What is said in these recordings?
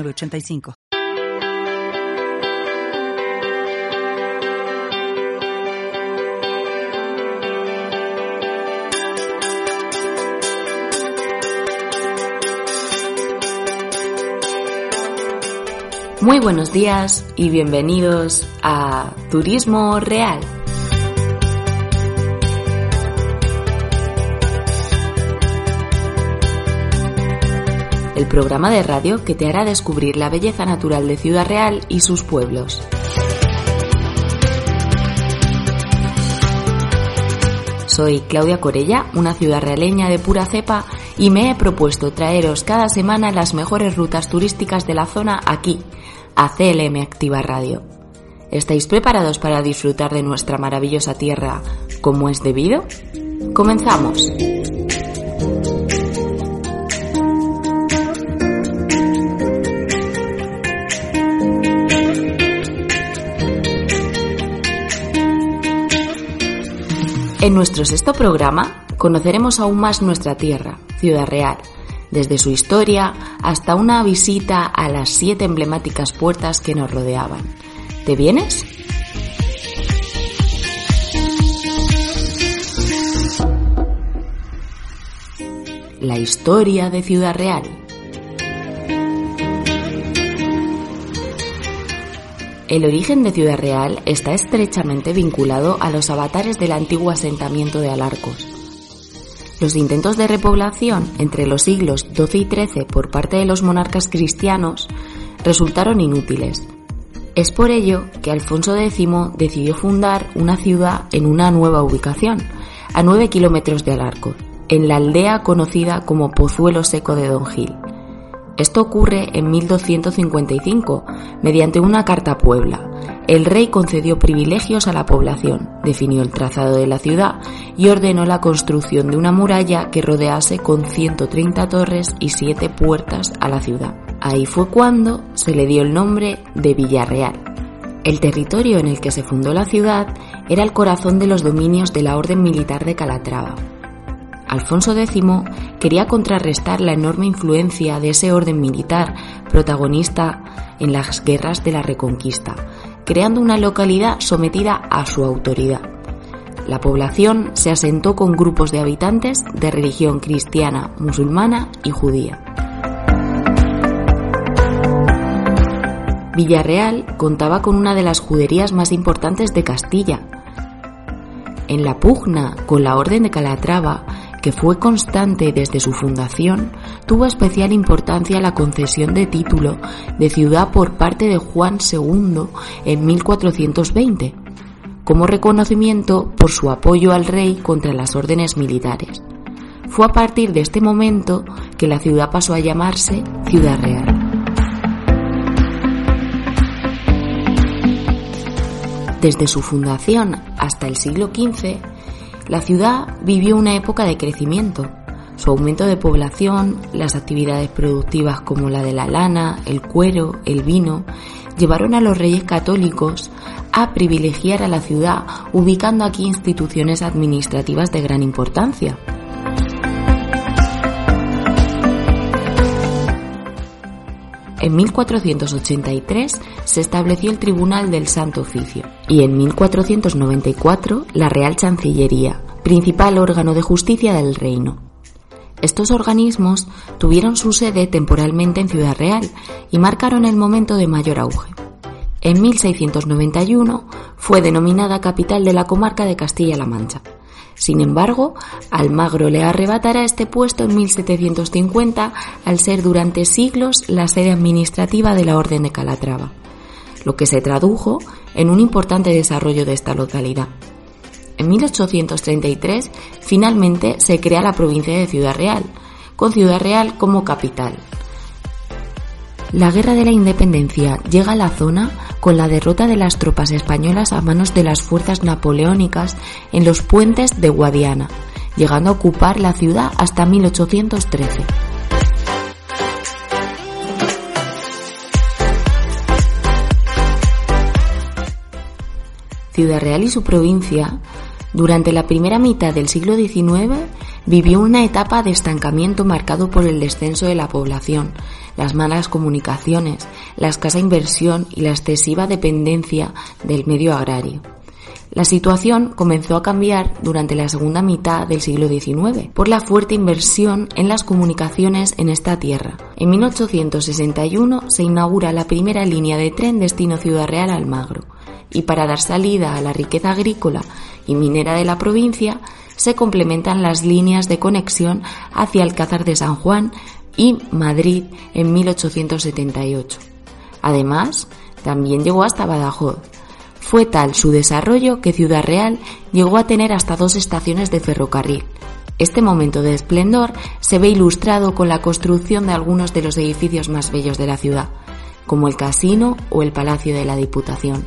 85 Muy buenos días y bienvenidos a Turismo Real. El programa de radio que te hará descubrir la belleza natural de Ciudad Real y sus pueblos. Soy Claudia Corella, una ciudad realeña de pura cepa, y me he propuesto traeros cada semana las mejores rutas turísticas de la zona aquí, a CLM Activa Radio. ¿Estáis preparados para disfrutar de nuestra maravillosa tierra como es debido? ¡Comenzamos! En nuestro sexto programa conoceremos aún más nuestra tierra, Ciudad Real, desde su historia hasta una visita a las siete emblemáticas puertas que nos rodeaban. ¿Te vienes? La historia de Ciudad Real. El origen de Ciudad Real está estrechamente vinculado a los avatares del antiguo asentamiento de Alarcos. Los intentos de repoblación entre los siglos XII y XIII por parte de los monarcas cristianos resultaron inútiles. Es por ello que Alfonso X decidió fundar una ciudad en una nueva ubicación, a 9 kilómetros de Alarcos, en la aldea conocida como Pozuelo Seco de Don Gil. Esto ocurre en 1255, mediante una carta Puebla. El rey concedió privilegios a la población, definió el trazado de la ciudad y ordenó la construcción de una muralla que rodease con 130 torres y 7 puertas a la ciudad. Ahí fue cuando se le dio el nombre de Villarreal. El territorio en el que se fundó la ciudad era el corazón de los dominios de la Orden Militar de Calatrava, Alfonso X quería contrarrestar la enorme influencia de ese orden militar protagonista en las guerras de la Reconquista, creando una localidad sometida a su autoridad. La población se asentó con grupos de habitantes de religión cristiana, musulmana y judía. Villarreal contaba con una de las juderías más importantes de Castilla. En la pugna con la Orden de Calatrava, que fue constante desde su fundación, tuvo especial importancia la concesión de título de ciudad por parte de Juan II en 1420, como reconocimiento por su apoyo al rey contra las órdenes militares. Fue a partir de este momento que la ciudad pasó a llamarse Ciudad Real. Desde su fundación hasta el siglo XV, la ciudad vivió una época de crecimiento. Su aumento de población, las actividades productivas como la de la lana, el cuero, el vino, llevaron a los reyes católicos a privilegiar a la ciudad, ubicando aquí instituciones administrativas de gran importancia. En 1483 se estableció el Tribunal del Santo Oficio y en 1494 la Real Chancillería, principal órgano de justicia del reino. Estos organismos tuvieron su sede temporalmente en Ciudad Real y marcaron el momento de mayor auge. En 1691 fue denominada capital de la comarca de Castilla-La Mancha sin embargo, Almagro le arrebatará este puesto en 1750 al ser durante siglos la sede administrativa de la Orden de Calatrava, lo que se tradujo en un importante desarrollo de esta localidad. En 1833 finalmente se crea la provincia de Ciudad Real, con Ciudad Real como capital. La Guerra de la Independencia llega a la zona con la derrota de las tropas españolas a manos de las fuerzas napoleónicas en los puentes de Guadiana, llegando a ocupar la ciudad hasta 1813. Ciudad Real y su provincia, durante la primera mitad del siglo XIX, vivió una etapa de estancamiento marcado por el descenso de la población, las malas comunicaciones, la escasa inversión y la excesiva dependencia del medio agrario. La situación comenzó a cambiar durante la segunda mitad del siglo XIX por la fuerte inversión en las comunicaciones en esta tierra. En 1861 se inaugura la primera línea de tren destino Ciudad Real Almagro y para dar salida a la riqueza agrícola y minera de la provincia se complementan las líneas de conexión hacia Alcázar de San Juan y Madrid en 1878. Además, también llegó hasta Badajoz. Fue tal su desarrollo que Ciudad Real llegó a tener hasta dos estaciones de ferrocarril. Este momento de esplendor se ve ilustrado con la construcción de algunos de los edificios más bellos de la ciudad, como el Casino o el Palacio de la Diputación.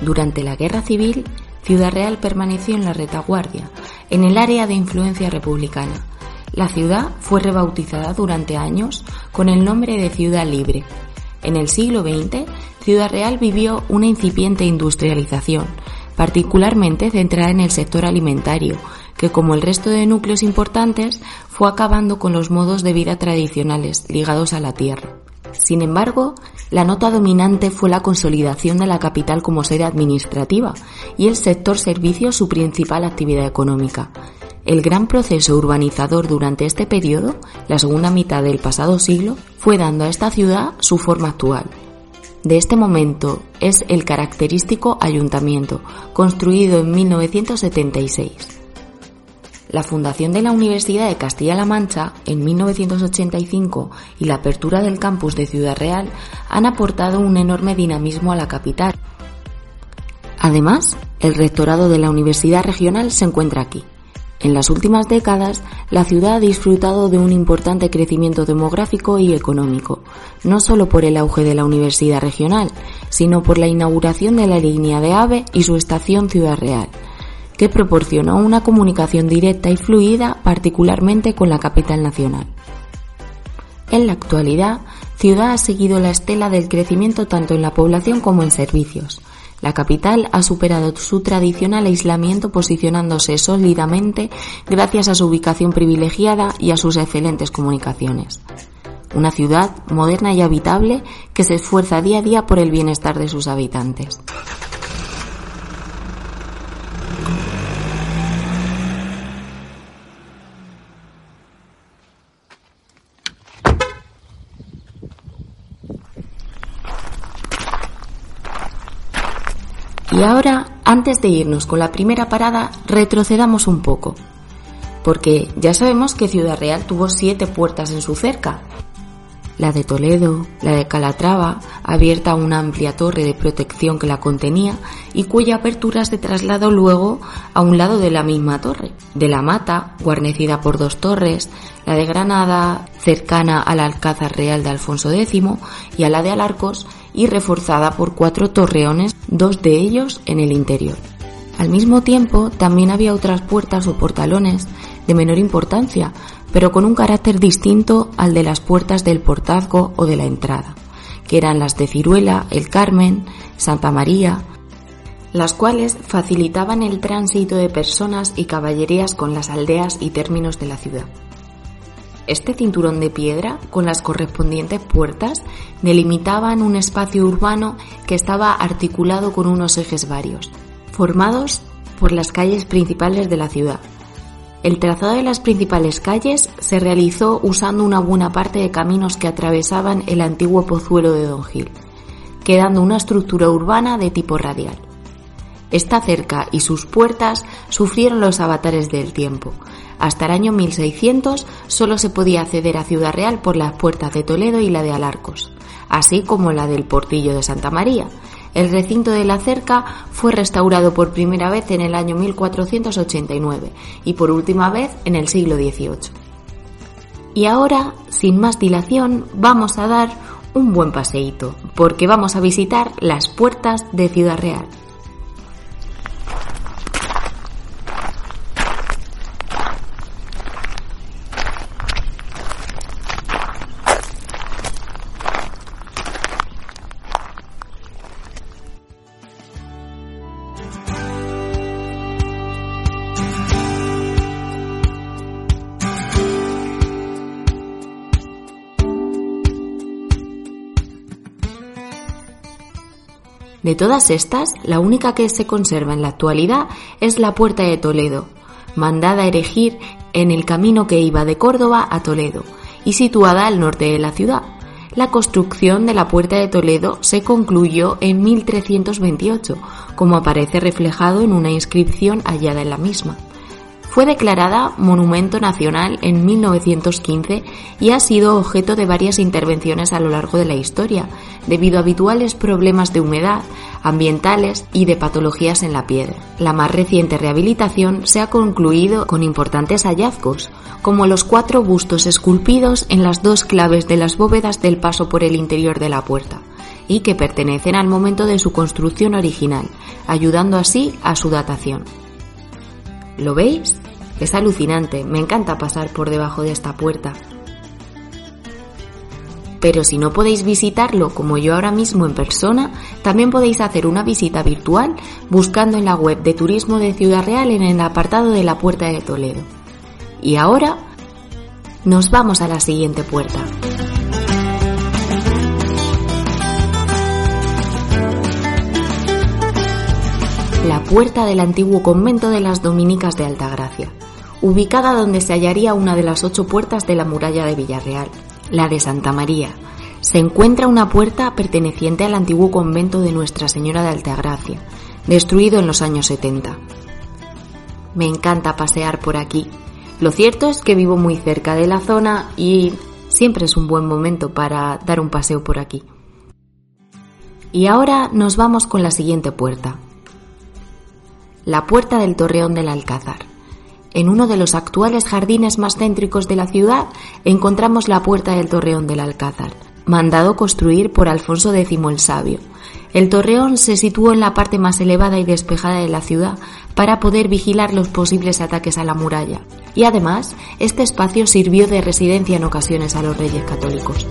Durante la Guerra Civil, Ciudad Real permaneció en la retaguardia, en el área de influencia republicana. La ciudad fue rebautizada durante años con el nombre de Ciudad Libre. En el siglo XX, Ciudad Real vivió una incipiente industrialización, particularmente centrada en el sector alimentario, que como el resto de núcleos importantes fue acabando con los modos de vida tradicionales ligados a la tierra. Sin embargo, la nota dominante fue la consolidación de la capital como sede administrativa y el sector servicios su principal actividad económica. El gran proceso urbanizador durante este periodo, la segunda mitad del pasado siglo, fue dando a esta ciudad su forma actual. De este momento es el característico ayuntamiento, construido en 1976. La fundación de la Universidad de Castilla-La Mancha en 1985 y la apertura del campus de Ciudad Real han aportado un enorme dinamismo a la capital. Además, el rectorado de la Universidad Regional se encuentra aquí. En las últimas décadas, la ciudad ha disfrutado de un importante crecimiento demográfico y económico, no solo por el auge de la Universidad Regional, sino por la inauguración de la línea de AVE y su estación Ciudad Real, que proporcionó una comunicación directa y fluida particularmente con la capital nacional. En la actualidad, Ciudad ha seguido la estela del crecimiento tanto en la población como en servicios. La capital ha superado su tradicional aislamiento posicionándose sólidamente gracias a su ubicación privilegiada y a sus excelentes comunicaciones. Una ciudad moderna y habitable que se esfuerza día a día por el bienestar de sus habitantes. Y ahora, antes de irnos con la primera parada, retrocedamos un poco. Porque ya sabemos que Ciudad Real tuvo siete puertas en su cerca. La de Toledo, la de Calatrava, abierta a una amplia torre de protección que la contenía y cuya apertura se trasladó luego a un lado de la misma torre. De la Mata, guarnecida por dos torres, la de Granada, cercana al Alcázar Real de Alfonso X, y a la de Alarcos, y reforzada por cuatro torreones, dos de ellos en el interior. Al mismo tiempo, también había otras puertas o portalones de menor importancia, pero con un carácter distinto al de las puertas del portazgo o de la entrada, que eran las de Ciruela, el Carmen, Santa María, las cuales facilitaban el tránsito de personas y caballerías con las aldeas y términos de la ciudad. Este cinturón de piedra, con las correspondientes puertas, delimitaban un espacio urbano que estaba articulado con unos ejes varios, formados por las calles principales de la ciudad. El trazado de las principales calles se realizó usando una buena parte de caminos que atravesaban el antiguo pozuelo de Don Gil, quedando una estructura urbana de tipo radial. Esta cerca y sus puertas sufrieron los avatares del tiempo, hasta el año 1600 solo se podía acceder a Ciudad Real por las puertas de Toledo y la de Alarcos, así como la del Portillo de Santa María. El recinto de la cerca fue restaurado por primera vez en el año 1489 y por última vez en el siglo XVIII. Y ahora, sin más dilación, vamos a dar un buen paseíto, porque vamos a visitar las puertas de Ciudad Real. De todas estas, la única que se conserva en la actualidad es la Puerta de Toledo, mandada a erigir en el camino que iba de Córdoba a Toledo y situada al norte de la ciudad. La construcción de la Puerta de Toledo se concluyó en 1328, como aparece reflejado en una inscripción hallada en la misma. Fue declarada Monumento Nacional en 1915 y ha sido objeto de varias intervenciones a lo largo de la historia, debido a habituales problemas de humedad, ambientales y de patologías en la piedra. La más reciente rehabilitación se ha concluido con importantes hallazgos, como los cuatro bustos esculpidos en las dos claves de las bóvedas del paso por el interior de la puerta, y que pertenecen al momento de su construcción original, ayudando así a su datación. ¿Lo veis? Es alucinante, me encanta pasar por debajo de esta puerta. Pero si no podéis visitarlo como yo ahora mismo en persona, también podéis hacer una visita virtual buscando en la web de Turismo de Ciudad Real en el apartado de la Puerta de Toledo. Y ahora nos vamos a la siguiente puerta. Puerta del antiguo convento de las Dominicas de Altagracia ubicada donde se hallaría una de las ocho puertas de la muralla de Villarreal, la de Santa María. Se encuentra una puerta perteneciente al antiguo convento de Nuestra Señora de Altagracia, destruido en los años 70. Me encanta pasear por aquí. Lo cierto es que vivo muy cerca de la zona y siempre es un buen momento para dar un paseo por aquí. Y ahora nos vamos con la siguiente puerta. La puerta del Torreón del Alcázar. En uno de los actuales jardines más céntricos de la ciudad encontramos la puerta del Torreón del Alcázar, mandado construir por Alfonso X el Sabio. El torreón se situó en la parte más elevada y despejada de la ciudad para poder vigilar los posibles ataques a la muralla, y además este espacio sirvió de residencia en ocasiones a los reyes católicos.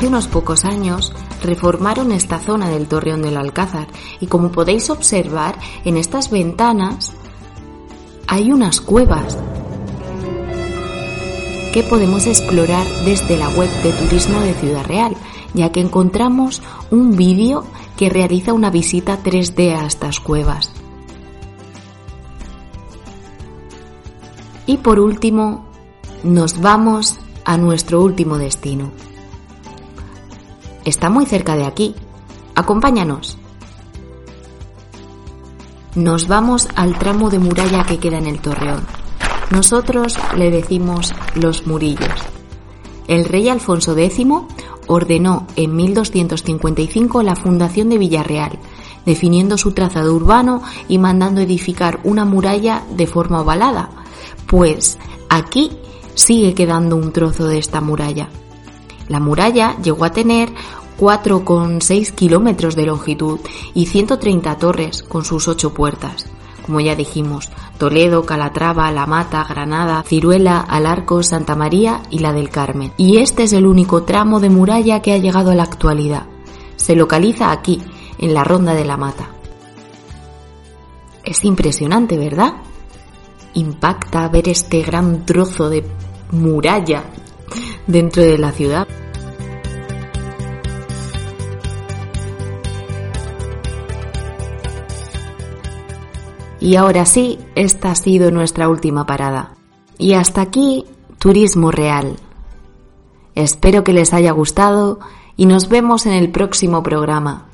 Hace unos pocos años reformaron esta zona del Torreón del Alcázar y como podéis observar en estas ventanas hay unas cuevas que podemos explorar desde la web de turismo de Ciudad Real, ya que encontramos un vídeo que realiza una visita 3D a estas cuevas. Y por último, nos vamos a nuestro último destino. Está muy cerca de aquí. Acompáñanos. Nos vamos al tramo de muralla que queda en el torreón. Nosotros le decimos los murillos. El rey Alfonso X ordenó en 1255 la fundación de Villarreal, definiendo su trazado urbano y mandando edificar una muralla de forma ovalada, pues aquí sigue quedando un trozo de esta muralla. La muralla llegó a tener 4,6 kilómetros de longitud y 130 torres con sus ocho puertas. Como ya dijimos, Toledo, Calatrava, La Mata, Granada, Ciruela, Alarcos, Santa María y la del Carmen. Y este es el único tramo de muralla que ha llegado a la actualidad. Se localiza aquí, en la Ronda de la Mata. Es impresionante, ¿verdad? Impacta ver este gran trozo de muralla dentro de la ciudad. Y ahora sí, esta ha sido nuestra última parada. Y hasta aquí, Turismo Real. Espero que les haya gustado y nos vemos en el próximo programa.